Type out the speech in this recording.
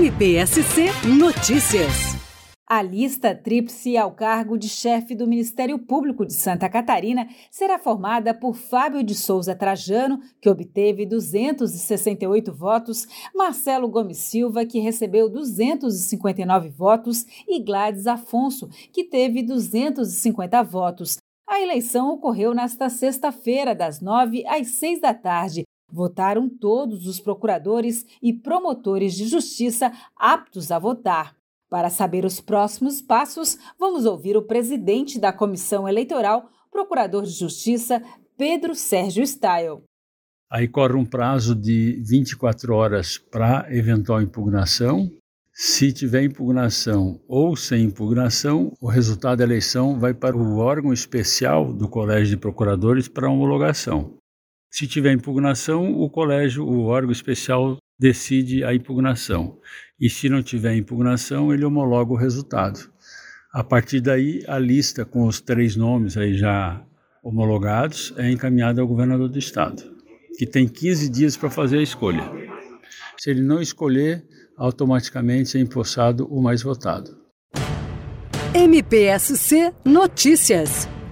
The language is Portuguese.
MPSC Notícias. A lista tríplice ao cargo de chefe do Ministério Público de Santa Catarina será formada por Fábio de Souza Trajano, que obteve 268 votos, Marcelo Gomes Silva, que recebeu 259 votos, e Gladys Afonso, que teve 250 votos. A eleição ocorreu nesta sexta-feira, das 9 às 6 da tarde, Votaram todos os procuradores e promotores de justiça aptos a votar. Para saber os próximos passos, vamos ouvir o presidente da Comissão Eleitoral, Procurador de Justiça, Pedro Sérgio Stael. Aí corre um prazo de 24 horas para eventual impugnação. Se tiver impugnação ou sem impugnação, o resultado da eleição vai para o órgão especial do Colégio de Procuradores para homologação. Se tiver impugnação, o colégio, o órgão especial decide a impugnação. E se não tiver impugnação, ele homologa o resultado. A partir daí, a lista com os três nomes aí já homologados é encaminhada ao governador do estado, que tem 15 dias para fazer a escolha. Se ele não escolher, automaticamente é empossado o mais votado. MPSC Notícias